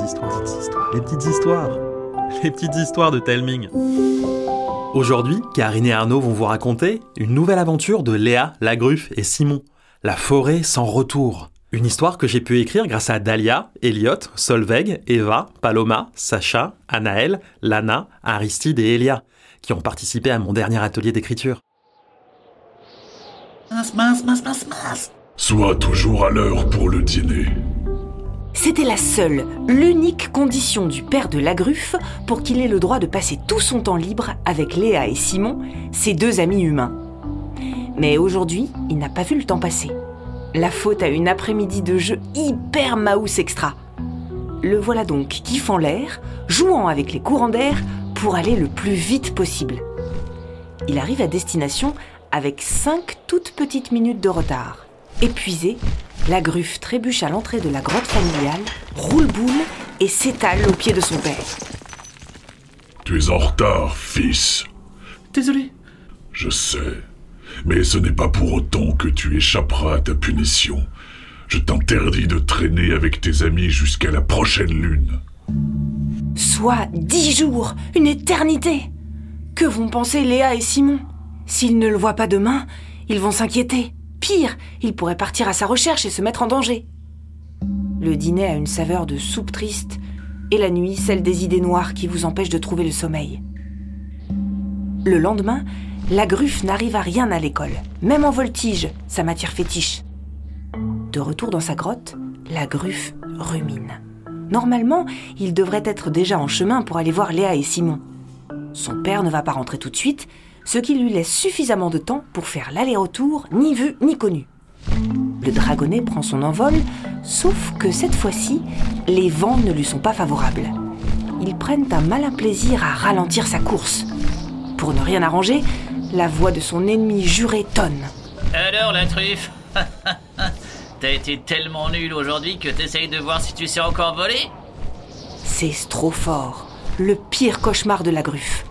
petites histoires, les petites histoires, les petites histoires de Telming. Aujourd'hui, Karine et Arnaud vont vous raconter une nouvelle aventure de Léa, la gruffe et Simon, la forêt sans retour. Une histoire que j'ai pu écrire grâce à Dahlia, Elliot, Solveig, Eva, Paloma, Sacha, Anaël, Lana, Aristide et Elia, qui ont participé à mon dernier atelier d'écriture. Mince, mince, mince, mince, mince. Sois toujours à l'heure pour le dîner. C'était la seule, l'unique condition du père de la gruffe pour qu'il ait le droit de passer tout son temps libre avec Léa et Simon, ses deux amis humains. Mais aujourd'hui, il n'a pas vu le temps passer. La faute à une après-midi de jeu hyper Maus extra. Le voilà donc kiffant l'air, jouant avec les courants d'air pour aller le plus vite possible. Il arrive à destination avec cinq toutes petites minutes de retard. Épuisé, la gruffe trébuche à l'entrée de la grotte familiale, roule boule et s'étale au pied de son père. Tu es en retard, fils. Désolé. Je sais. Mais ce n'est pas pour autant que tu échapperas à ta punition. Je t'interdis de traîner avec tes amis jusqu'à la prochaine lune. Soit dix jours, une éternité. Que vont penser Léa et Simon? S'ils ne le voient pas demain, ils vont s'inquiéter. Pire, ils pourraient partir à sa recherche et se mettre en danger. Le dîner a une saveur de soupe triste, et la nuit celle des idées noires qui vous empêchent de trouver le sommeil. Le lendemain, la gruffe n'arrive à rien à l'école, même en voltige, sa matière fétiche. De retour dans sa grotte, la gruffe rumine. Normalement, il devrait être déjà en chemin pour aller voir Léa et Simon. Son père ne va pas rentrer tout de suite, ce qui lui laisse suffisamment de temps pour faire l'aller-retour, ni vu ni connu. Le dragonnet prend son envol, sauf que cette fois-ci, les vents ne lui sont pas favorables. Ils prennent un malin plaisir à ralentir sa course. Pour ne rien arranger, la voix de son ennemi juré tonne. Alors la truffe? T'as été tellement nul aujourd'hui que t'essayes de voir si tu sais encore voler? C'est trop fort, le pire cauchemar de la gruffe.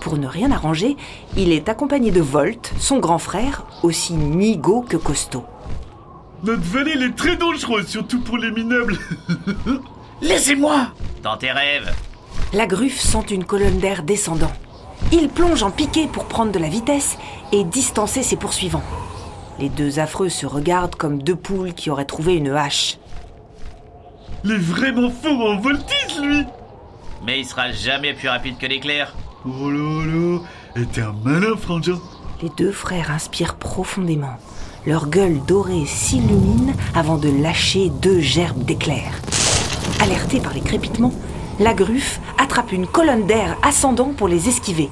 Pour ne rien arranger, il est accompagné de Volt, son grand frère, aussi nigo que costaud. Notre vallée elle est très dangereuse, surtout pour les minables. Laissez-moi Dans tes rêves La gruffe sent une colonne d'air descendant. Il plonge en piqué pour prendre de la vitesse et distancer ses poursuivants. Les deux affreux se regardent comme deux poules qui auraient trouvé une hache. Il est vraiment fort en voltige, lui. Mais il sera jamais plus rapide que l'éclair. Oh là là, et t'es un malin frangin. Les deux frères inspirent profondément. Leur gueule dorée s'illumine avant de lâcher deux gerbes d'éclairs. Alerté par les crépitements, la gruffe attrape une colonne d'air ascendant pour les esquiver.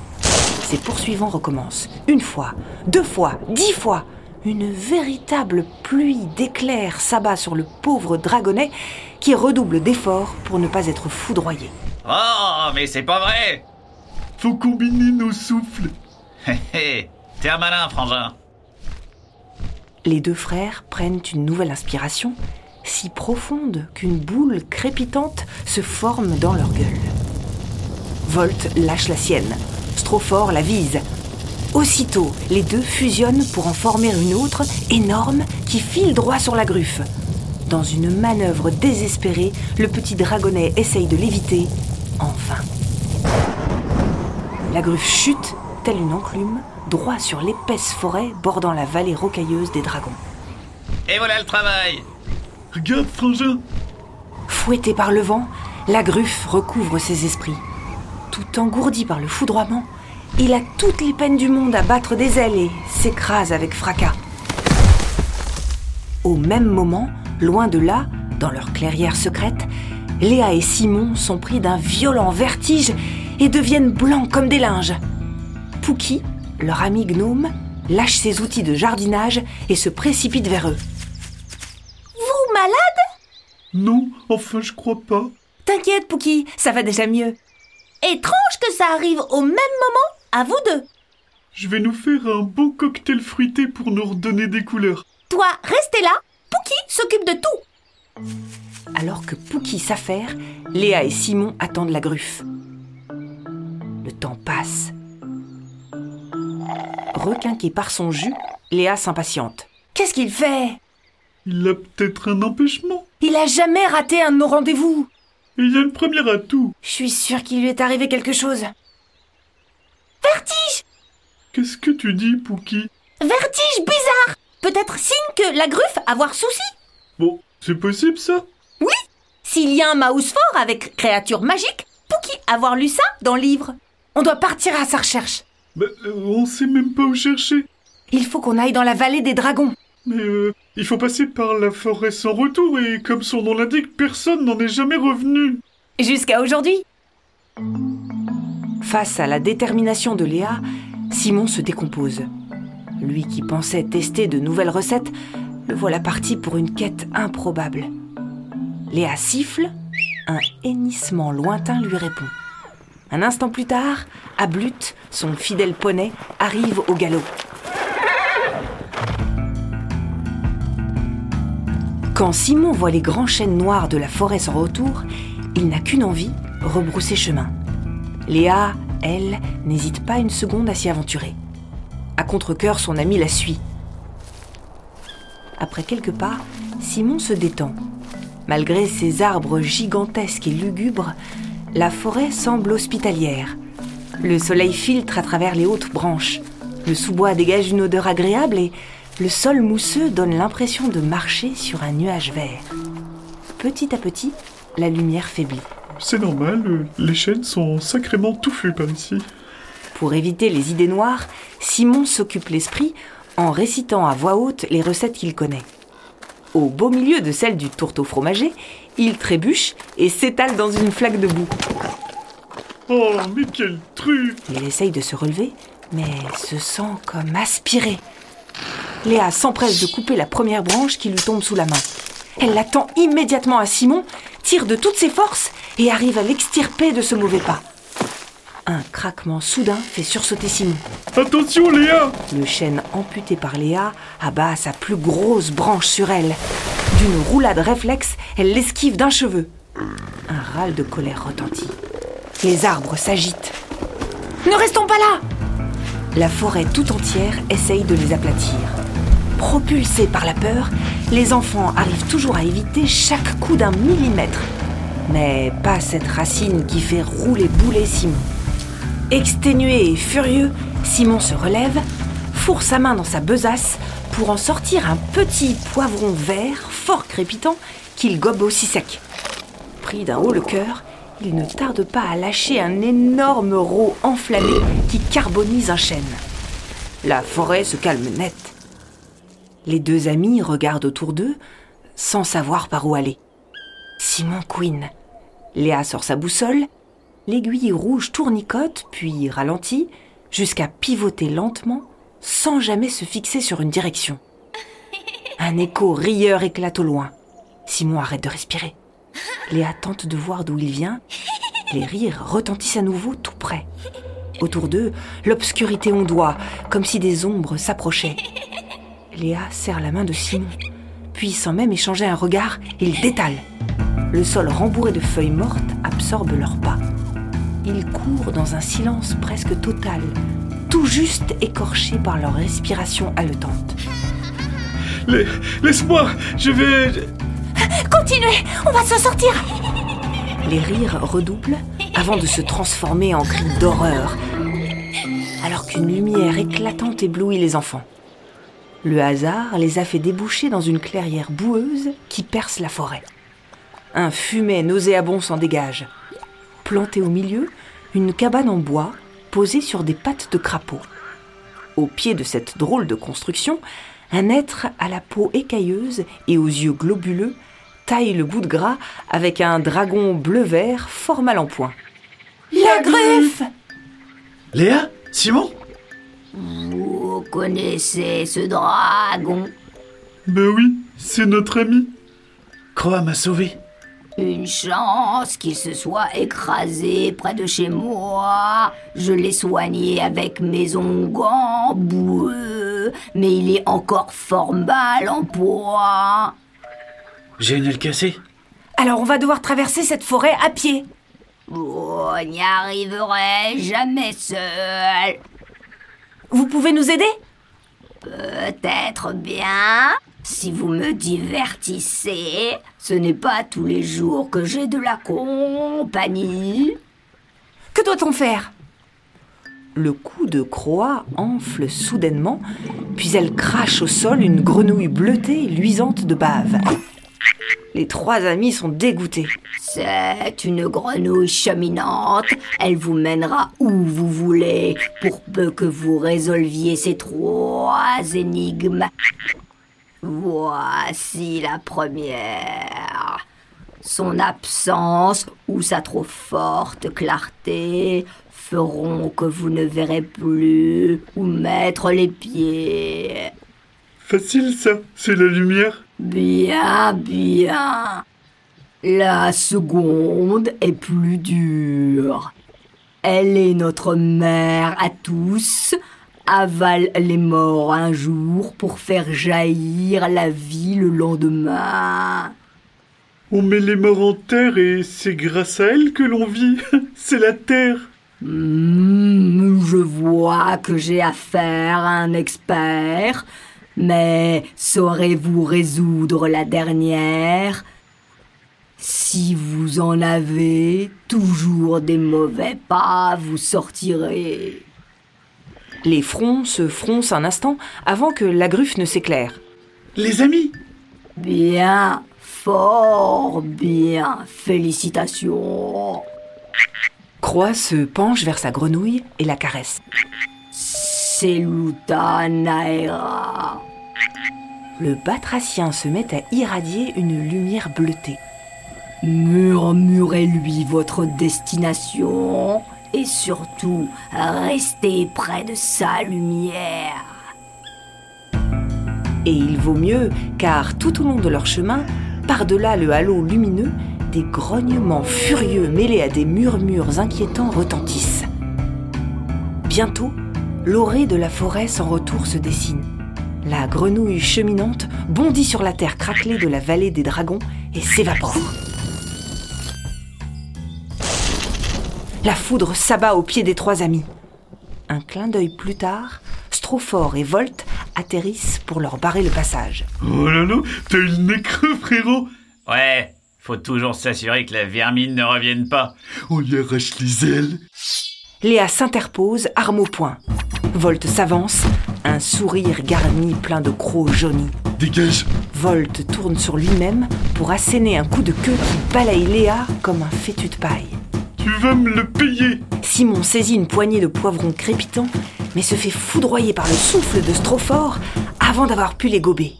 Ses poursuivants recommencent. Une fois, deux fois, dix fois. Une véritable pluie d'éclairs s'abat sur le pauvre dragonnet qui redouble d'efforts pour ne pas être foudroyé. Oh, mais c'est pas vrai Faut combiner nos souffles. Hé hé, t'es un malin, frangin. Les deux frères prennent une nouvelle inspiration, si profonde qu'une boule crépitante se forme dans leur gueule. Volt lâche la sienne. Strophore la vise. Aussitôt, les deux fusionnent pour en former une autre, énorme, qui file droit sur la gruffe. Dans une manœuvre désespérée, le petit dragonnet essaye de l'éviter. La gruffe chute, telle une enclume, droit sur l'épaisse forêt bordant la vallée rocailleuse des dragons. Et voilà le travail Regarde, frangin. Fouetté par le vent, la gruffe recouvre ses esprits. Tout engourdi par le foudroiement, il a toutes les peines du monde à battre des ailes et s'écrase avec fracas. Au même moment, loin de là, dans leur clairière secrète, Léa et Simon sont pris d'un violent vertige et deviennent blancs comme des linges. Pookie, leur ami gnome, lâche ses outils de jardinage et se précipite vers eux. Vous malade? Non, enfin, je crois pas. T'inquiète, Pookie, ça va déjà mieux. Étrange que ça arrive au même moment à vous deux. Je vais nous faire un bon cocktail fruité pour nous redonner des couleurs. Toi, restez là. Pookie s'occupe de tout. Alors que Pookie s'affaire, Léa et Simon attendent la gruffe. Le temps passe. Requinqué par son jus, Léa s'impatiente. Qu'est-ce qu'il fait? Il a peut-être un empêchement. Il a jamais raté un de nos rendez-vous. Il y a une première atout. Je suis sûre qu'il lui est arrivé quelque chose. Vertige Qu'est-ce que tu dis, Pookie? Vertige bizarre Peut-être signe que la gruffe avoir souci Bon, c'est possible ça? S'il y a un mouse fort avec créature magique, pour qui avoir lu ça dans le livre On doit partir à sa recherche. Bah, euh, on sait même pas où chercher. Il faut qu'on aille dans la vallée des dragons. Mais euh, il faut passer par la forêt sans retour et comme son nom l'indique, personne n'en est jamais revenu. Jusqu'à aujourd'hui. Face à la détermination de Léa, Simon se décompose. Lui qui pensait tester de nouvelles recettes, le voilà parti pour une quête improbable. Léa siffle, un hennissement lointain lui répond. Un instant plus tard, Ablut, son fidèle poney, arrive au galop. Quand Simon voit les grands chênes noirs de la forêt sans retour, il n'a qu'une envie, rebrousser chemin. Léa, elle, n'hésite pas une seconde à s'y aventurer. À contre-coeur, son ami la suit. Après quelques pas, Simon se détend. Malgré ses arbres gigantesques et lugubres, la forêt semble hospitalière. Le soleil filtre à travers les hautes branches. Le sous-bois dégage une odeur agréable et le sol mousseux donne l'impression de marcher sur un nuage vert. Petit à petit, la lumière faiblit. C'est normal, les chênes sont sacrément touffus par ici. Pour éviter les idées noires, Simon s'occupe l'esprit en récitant à voix haute les recettes qu'il connaît. Au beau milieu de celle du tourteau fromager, il trébuche et s'étale dans une flaque de boue. Oh, mais quelle truffe Il essaye de se relever, mais se sent comme aspiré. Léa s'empresse de couper la première branche qui lui tombe sous la main. Elle l'attend immédiatement à Simon, tire de toutes ses forces et arrive à l'extirper de ce mauvais pas. Un craquement soudain fait sursauter Simon. Attention, Léa Le chêne amputé par Léa abat sa plus grosse branche sur elle. D'une roulade réflexe, elle l'esquive d'un cheveu. Un râle de colère retentit. Les arbres s'agitent. Ne restons pas là La forêt tout entière essaye de les aplatir. Propulsés par la peur, les enfants arrivent toujours à éviter chaque coup d'un millimètre. Mais pas cette racine qui fait rouler boulet Simon. Exténué et furieux, Simon se relève, fourre sa main dans sa besace pour en sortir un petit poivron vert fort crépitant qu'il gobe aussi sec. Pris d'un haut le cœur, il ne tarde pas à lâcher un énorme rot enflammé qui carbonise un chêne. La forêt se calme net. Les deux amis regardent autour d'eux sans savoir par où aller. Simon couine. Léa sort sa boussole. L'aiguille rouge tournicote, puis ralentit, jusqu'à pivoter lentement, sans jamais se fixer sur une direction. Un écho rieur éclate au loin. Simon arrête de respirer. Léa tente de voir d'où il vient. Les rires retentissent à nouveau tout près. Autour d'eux, l'obscurité ondoie, comme si des ombres s'approchaient. Léa serre la main de Simon, puis sans même échanger un regard, ils détalent. Le sol rembourré de feuilles mortes absorbe leurs pas. Ils courent dans un silence presque total, tout juste écorché par leur respiration haletante. La- Laisse-moi Je vais... Continuez, on va s'en sortir Les rires redoublent avant de se transformer en cris d'horreur, alors qu'une lumière éclatante éblouit les enfants. Le hasard les a fait déboucher dans une clairière boueuse qui perce la forêt. Un fumet nauséabond s'en dégage. Plantée au milieu, une cabane en bois posée sur des pattes de crapaud. Au pied de cette drôle de construction, un être à la peau écailleuse et aux yeux globuleux taille le bout de gras avec un dragon bleu-vert fort mal en point. La gruffe Léa? Simon? Vous connaissez ce dragon? Ben oui, c'est notre ami. Croa m'a sauvé. Une chance qu'il se soit écrasé près de chez moi. Je l'ai soigné avec mes onguents boueux, mais il est encore fort mal en poids. J'ai une aile cassée. Alors on va devoir traverser cette forêt à pied. On n'y arriverait jamais seul. Vous pouvez nous aider? Peut-être bien Si vous me divertissez, ce n'est pas tous les jours que j'ai de la compagnie. Que doit-on faire? Le cou de Croix enfle soudainement, puis elle crache au sol une grenouille bleutée et luisante de bave. Les trois amis sont dégoûtés. C'est une grenouille cheminante. Elle vous mènera où vous voulez, pour peu que vous résolviez ces trois énigmes. Voici la première. Son absence ou sa trop forte clarté feront que vous ne verrez plus où mettre les pieds. Facile ça, c'est la lumière. Bien, bien. La seconde est plus dure. Elle est notre mère à tous, avale les morts un jour pour faire jaillir la vie le lendemain. On met les morts en terre et c'est grâce à elle que l'on vit. c'est la terre. Hmm, je vois que j'ai affaire à un expert, mais saurez-vous résoudre la dernière? Si vous en avez toujours des mauvais pas, vous sortirez. Les fronts se froncent un instant avant que la gruffe ne s'éclaire. Les amis Bien, fort bien, félicitations. Croix se penche vers sa grenouille et la caresse. Seluta Naera. Le batracien se met à irradier une lumière bleutée. Murmurez-lui votre destination et surtout restez près de sa lumière. Et il vaut mieux, car tout au long de leur chemin, par-delà le halo lumineux, des grognements furieux mêlés à des murmures inquiétants retentissent. Bientôt, l'orée de la forêt sans retour se dessine. La grenouille cheminante bondit sur la terre craquelée de la vallée des dragons et s'évapore. La foudre s'abat aux pieds des trois amis. Un clin d'œil plus tard, Strophore et Volt atterrissent pour leur barrer le passage. Oh là là, t'as eu le nez creux, frérot. Ouais, faut toujours s'assurer que la vermine ne revienne pas. On lui arrache les ailes. Léa s'interpose, arme au poing. Volt s'avance, un sourire garni plein de crocs jaunis. Dégage. Volt tourne sur lui-même pour asséner un coup de queue qui balaye Léa comme un fétu de paille. Tu vas me le payer. Simon saisit une poignée de poivrons crépitants, mais se fait foudroyer par le souffle de Strophore avant d'avoir pu les gober.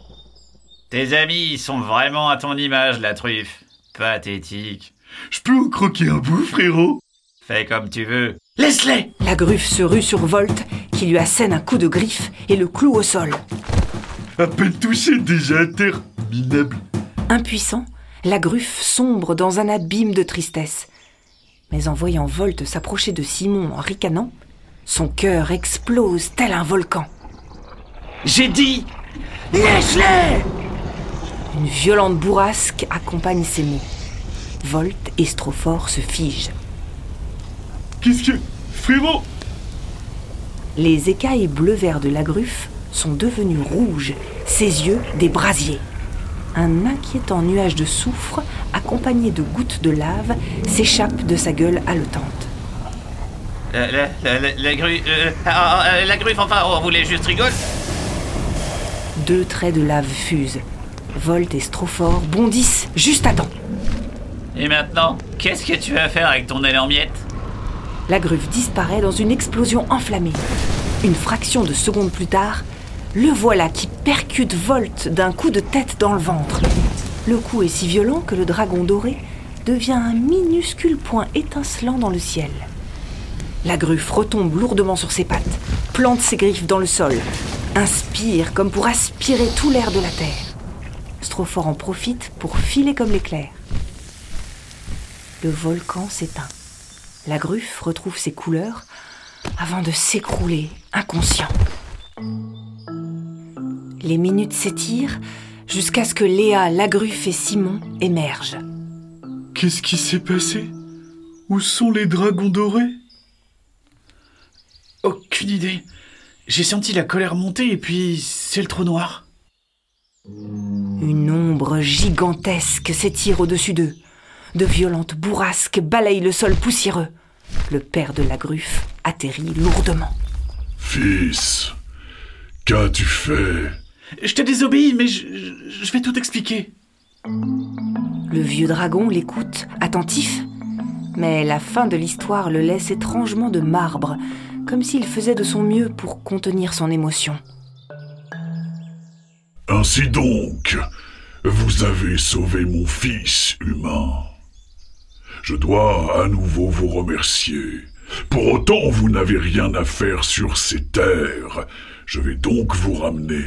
Tes amis sont vraiment à ton image, la truffe. Pathétique. Je peux en croquer un bout, frérot Fais comme tu veux. Laisse-les La gruffe se rue sur Volt, qui lui assène un coup de griffe et le cloue au sol. À peine touché, déjà à terre. Minable. Impuissant, la gruffe sombre dans un abîme de tristesse. Mais en voyant Volt s'approcher de Simon en ricanant, son cœur explose tel un volcan. J'ai dit Laisse-les Une violente bourrasque accompagne ces mots. Volt et Strophore se figent. Qu'est-ce que. Frérot Les écailles bleu-vert de la gruffe sont devenues rouges, ses yeux des brasiers. Un inquiétant nuage de soufre, accompagné de gouttes de lave, s'échappe de sa gueule haletante. La, la, la, la, la grue. euh, ah, ah, la gruffe, enfin, on voulait juste rigoler. Deux traits de lave fusent. Volt et Strophore bondissent juste à temps. Et maintenant, qu'est-ce que tu vas faire avec ton aile en miettes La gruffe disparaît dans une explosion enflammée. Une fraction de seconde plus tard, le voilà qui percute Volt d'un coup de tête dans le ventre. Le coup est si violent que le dragon doré devient un minuscule point étincelant dans le ciel. La gruffe retombe lourdement sur ses pattes, plante ses griffes dans le sol, inspire comme pour aspirer tout l'air de la terre. Strophore en profite pour filer comme l'éclair. Le volcan s'éteint. La gruffe retrouve ses couleurs avant de s'écrouler inconscient. Les minutes s'étirent jusqu'à ce que Léa, la gruffe et Simon émergent. Qu'est-ce qui s'est passé? Où sont les dragons dorés? Aucune idée. J'ai senti la colère monter et puis c'est le trou noir. Une ombre gigantesque s'étire au-dessus d'eux. De violentes bourrasques balayent le sol poussiéreux. Le père de la gruffe atterrit lourdement. Fils, qu'as-tu fait? Je t'ai désobéi, mais je, je- je vais tout expliquer. Le vieux dragon l'écoute, attentif. Mais la fin de l'histoire le laisse étrangement de marbre, comme s'il faisait de son mieux pour contenir son émotion. Ainsi donc, vous avez sauvé mon fils humain. Je dois à nouveau vous remercier. Pour autant, vous n'avez rien à faire sur ces terres. Je vais donc vous ramener.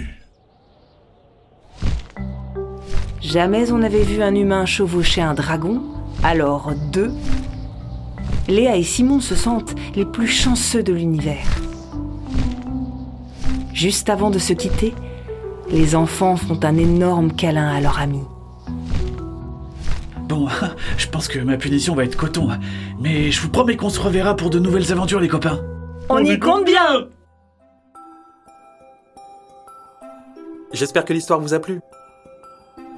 Jamais on n'avait vu un humain chevaucher un dragon, alors deux. Léa et Simon se sentent les plus chanceux de l'univers. Juste avant de se quitter, les enfants font un énorme câlin à leur ami. Bon, je pense que ma punition va être coton, mais je vous promets qu'on se reverra pour de nouvelles aventures, les copains. On y compte bien J'espère que l'histoire vous a plu.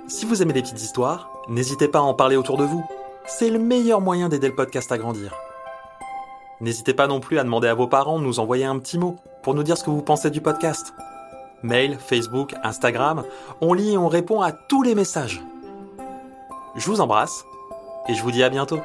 Si vous aimez les petites histoires, n'hésitez pas à en parler autour de vous. C'est le meilleur moyen d'aider le podcast à grandir. N'hésitez pas non plus à demander à vos parents de nous envoyer un petit mot pour nous dire ce que vous pensez du podcast. Mail, Facebook, Instagram, on lit et on répond à tous les messages. Je vous embrasse et je vous dis à bientôt.